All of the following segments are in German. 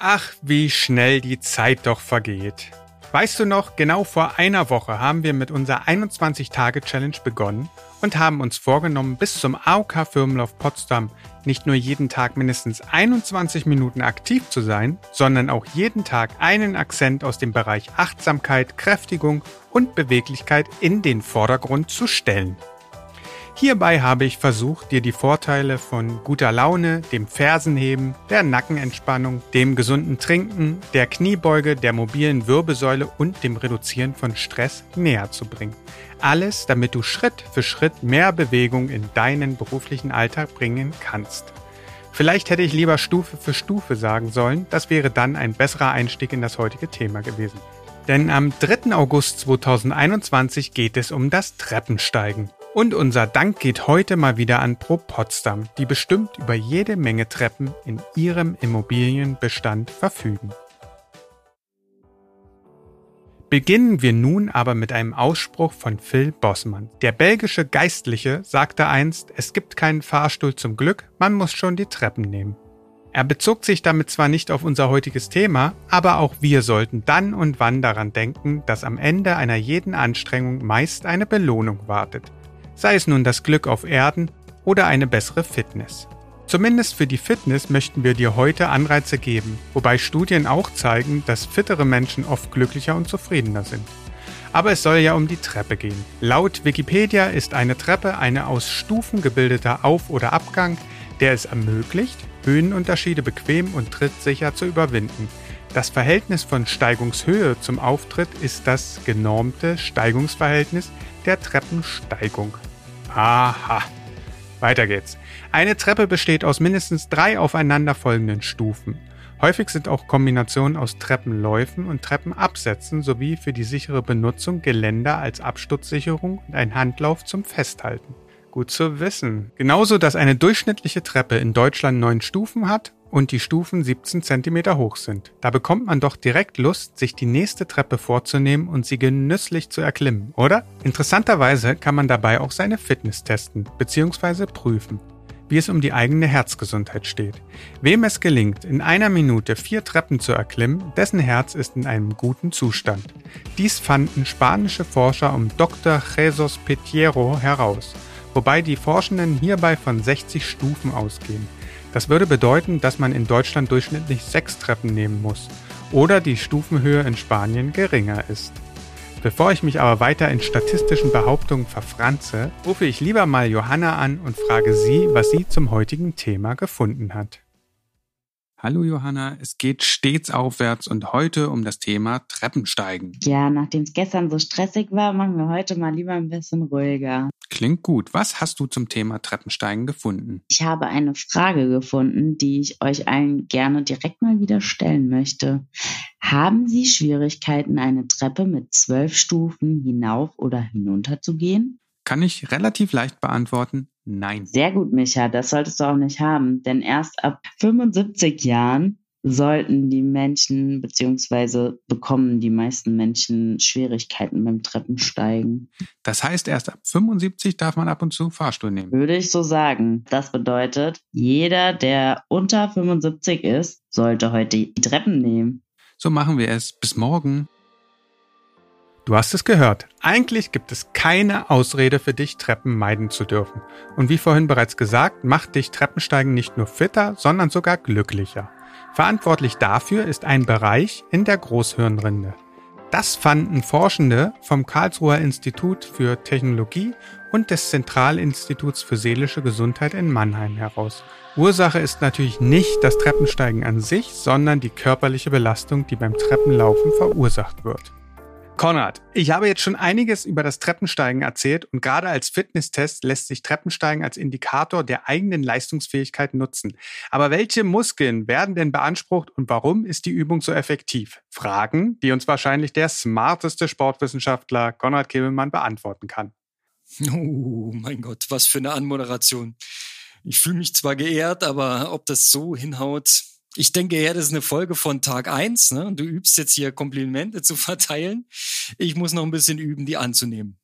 Ach, wie schnell die Zeit doch vergeht. Weißt du noch, genau vor einer Woche haben wir mit unserer 21-Tage-Challenge begonnen und haben uns vorgenommen, bis zum AOK Firmenlauf Potsdam nicht nur jeden Tag mindestens 21 Minuten aktiv zu sein, sondern auch jeden Tag einen Akzent aus dem Bereich Achtsamkeit, Kräftigung und Beweglichkeit in den Vordergrund zu stellen. Hierbei habe ich versucht, dir die Vorteile von guter Laune, dem Fersenheben, der Nackenentspannung, dem gesunden Trinken, der Kniebeuge, der mobilen Wirbelsäule und dem Reduzieren von Stress näher zu bringen. Alles, damit du Schritt für Schritt mehr Bewegung in deinen beruflichen Alltag bringen kannst. Vielleicht hätte ich lieber Stufe für Stufe sagen sollen, das wäre dann ein besserer Einstieg in das heutige Thema gewesen. Denn am 3. August 2021 geht es um das Treppensteigen. Und unser Dank geht heute mal wieder an Pro Potsdam, die bestimmt über jede Menge Treppen in ihrem Immobilienbestand verfügen. Beginnen wir nun aber mit einem Ausspruch von Phil Bossmann. Der belgische Geistliche sagte einst, es gibt keinen Fahrstuhl zum Glück, man muss schon die Treppen nehmen. Er bezog sich damit zwar nicht auf unser heutiges Thema, aber auch wir sollten dann und wann daran denken, dass am Ende einer jeden Anstrengung meist eine Belohnung wartet sei es nun das Glück auf Erden oder eine bessere Fitness. Zumindest für die Fitness möchten wir dir heute Anreize geben, wobei Studien auch zeigen, dass fittere Menschen oft glücklicher und zufriedener sind. Aber es soll ja um die Treppe gehen. Laut Wikipedia ist eine Treppe eine aus Stufen gebildeter Auf- oder Abgang, der es ermöglicht, Höhenunterschiede bequem und trittsicher zu überwinden. Das Verhältnis von Steigungshöhe zum Auftritt ist das genormte Steigungsverhältnis der Treppensteigung. Aha. Weiter geht's. Eine Treppe besteht aus mindestens drei aufeinanderfolgenden Stufen. Häufig sind auch Kombinationen aus Treppenläufen und Treppenabsätzen sowie für die sichere Benutzung Geländer als Absturzsicherung und ein Handlauf zum Festhalten. Gut zu wissen. Genauso, dass eine durchschnittliche Treppe in Deutschland neun Stufen hat und die Stufen 17 cm hoch sind. Da bekommt man doch direkt Lust, sich die nächste Treppe vorzunehmen und sie genüsslich zu erklimmen, oder? Interessanterweise kann man dabei auch seine Fitness testen bzw. prüfen, wie es um die eigene Herzgesundheit steht. Wem es gelingt, in einer Minute vier Treppen zu erklimmen, dessen Herz ist in einem guten Zustand. Dies fanden spanische Forscher um Dr. Jesus Petiero heraus, wobei die Forschenden hierbei von 60 Stufen ausgehen. Das würde bedeuten, dass man in Deutschland durchschnittlich sechs Treppen nehmen muss oder die Stufenhöhe in Spanien geringer ist. Bevor ich mich aber weiter in statistischen Behauptungen verfranze, rufe ich lieber mal Johanna an und frage sie, was sie zum heutigen Thema gefunden hat. Hallo Johanna, es geht stets aufwärts und heute um das Thema Treppensteigen. Ja, nachdem es gestern so stressig war, machen wir heute mal lieber ein bisschen ruhiger. Klingt gut. Was hast du zum Thema Treppensteigen gefunden? Ich habe eine Frage gefunden, die ich euch allen gerne direkt mal wieder stellen möchte. Haben Sie Schwierigkeiten, eine Treppe mit zwölf Stufen hinauf oder hinunter zu gehen? Kann ich relativ leicht beantworten. Nein. Sehr gut, Micha. Das solltest du auch nicht haben. Denn erst ab 75 Jahren sollten die Menschen beziehungsweise bekommen die meisten Menschen Schwierigkeiten beim Treppensteigen. Das heißt, erst ab 75 darf man ab und zu Fahrstuhl nehmen. Würde ich so sagen. Das bedeutet, jeder, der unter 75 ist, sollte heute die Treppen nehmen. So machen wir es. Bis morgen. Du hast es gehört. Eigentlich gibt es keine Ausrede für dich, Treppen meiden zu dürfen. Und wie vorhin bereits gesagt, macht dich Treppensteigen nicht nur fitter, sondern sogar glücklicher. Verantwortlich dafür ist ein Bereich in der Großhirnrinde. Das fanden Forschende vom Karlsruher Institut für Technologie und des Zentralinstituts für seelische Gesundheit in Mannheim heraus. Ursache ist natürlich nicht das Treppensteigen an sich, sondern die körperliche Belastung, die beim Treppenlaufen verursacht wird. Konrad, ich habe jetzt schon einiges über das Treppensteigen erzählt und gerade als Fitnesstest lässt sich Treppensteigen als Indikator der eigenen Leistungsfähigkeit nutzen. Aber welche Muskeln werden denn beansprucht und warum ist die Übung so effektiv? Fragen, die uns wahrscheinlich der smarteste Sportwissenschaftler Konrad Kebelmann beantworten kann. Oh mein Gott, was für eine Anmoderation. Ich fühle mich zwar geehrt, aber ob das so hinhaut, ich denke ja, das ist eine Folge von Tag eins. Ne? Du übst jetzt hier Komplimente zu verteilen. Ich muss noch ein bisschen üben, die anzunehmen.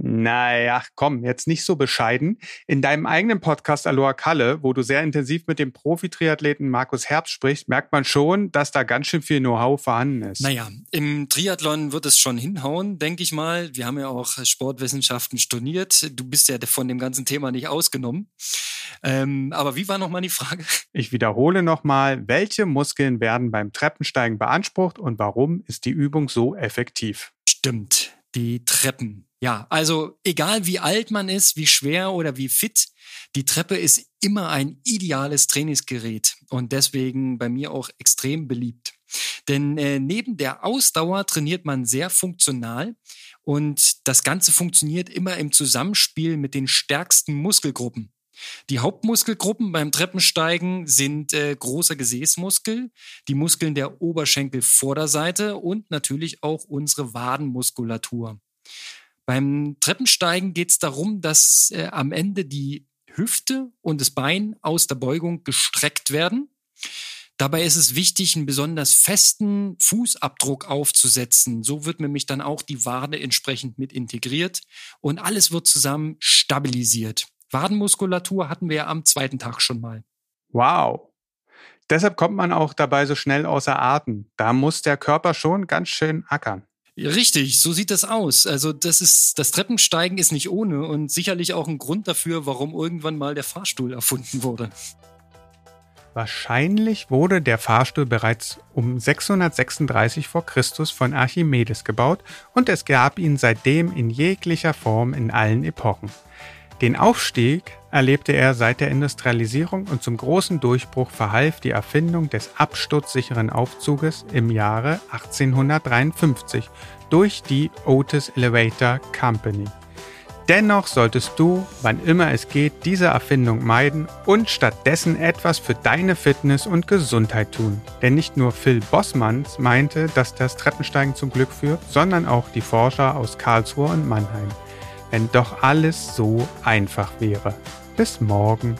Naja, komm, jetzt nicht so bescheiden. In deinem eigenen Podcast Aloha Kalle, wo du sehr intensiv mit dem Profi-Triathleten Markus Herbst sprichst, merkt man schon, dass da ganz schön viel Know-how vorhanden ist. Naja, im Triathlon wird es schon hinhauen, denke ich mal. Wir haben ja auch Sportwissenschaften studiert. Du bist ja von dem ganzen Thema nicht ausgenommen. Ähm, aber wie war nochmal die Frage? Ich wiederhole nochmal, welche Muskeln werden beim Treppensteigen beansprucht und warum ist die Übung so effektiv? Stimmt, die Treppen. Ja, also egal wie alt man ist, wie schwer oder wie fit, die Treppe ist immer ein ideales Trainingsgerät und deswegen bei mir auch extrem beliebt. Denn äh, neben der Ausdauer trainiert man sehr funktional und das Ganze funktioniert immer im Zusammenspiel mit den stärksten Muskelgruppen. Die Hauptmuskelgruppen beim Treppensteigen sind äh, großer Gesäßmuskel, die Muskeln der Oberschenkelvorderseite und natürlich auch unsere Wadenmuskulatur. Beim Treppensteigen geht es darum, dass äh, am Ende die Hüfte und das Bein aus der Beugung gestreckt werden. Dabei ist es wichtig, einen besonders festen Fußabdruck aufzusetzen. So wird nämlich dann auch die Wade entsprechend mit integriert und alles wird zusammen stabilisiert. Wadenmuskulatur hatten wir ja am zweiten Tag schon mal. Wow. Deshalb kommt man auch dabei so schnell außer Atem. Da muss der Körper schon ganz schön ackern. Richtig, so sieht das aus. Also das ist das Treppensteigen ist nicht ohne und sicherlich auch ein Grund dafür, warum irgendwann mal der Fahrstuhl erfunden wurde. Wahrscheinlich wurde der Fahrstuhl bereits um 636 vor Christus von Archimedes gebaut und es gab ihn seitdem in jeglicher Form in allen Epochen. Den Aufstieg erlebte er seit der Industrialisierung und zum großen Durchbruch verhalf die Erfindung des absturzsicheren Aufzuges im Jahre 1853 durch die Otis Elevator Company. Dennoch solltest du, wann immer es geht, diese Erfindung meiden und stattdessen etwas für deine Fitness und Gesundheit tun. Denn nicht nur Phil Bossmanns meinte, dass das Treppensteigen zum Glück führt, sondern auch die Forscher aus Karlsruhe und Mannheim wenn doch alles so einfach wäre. Bis morgen.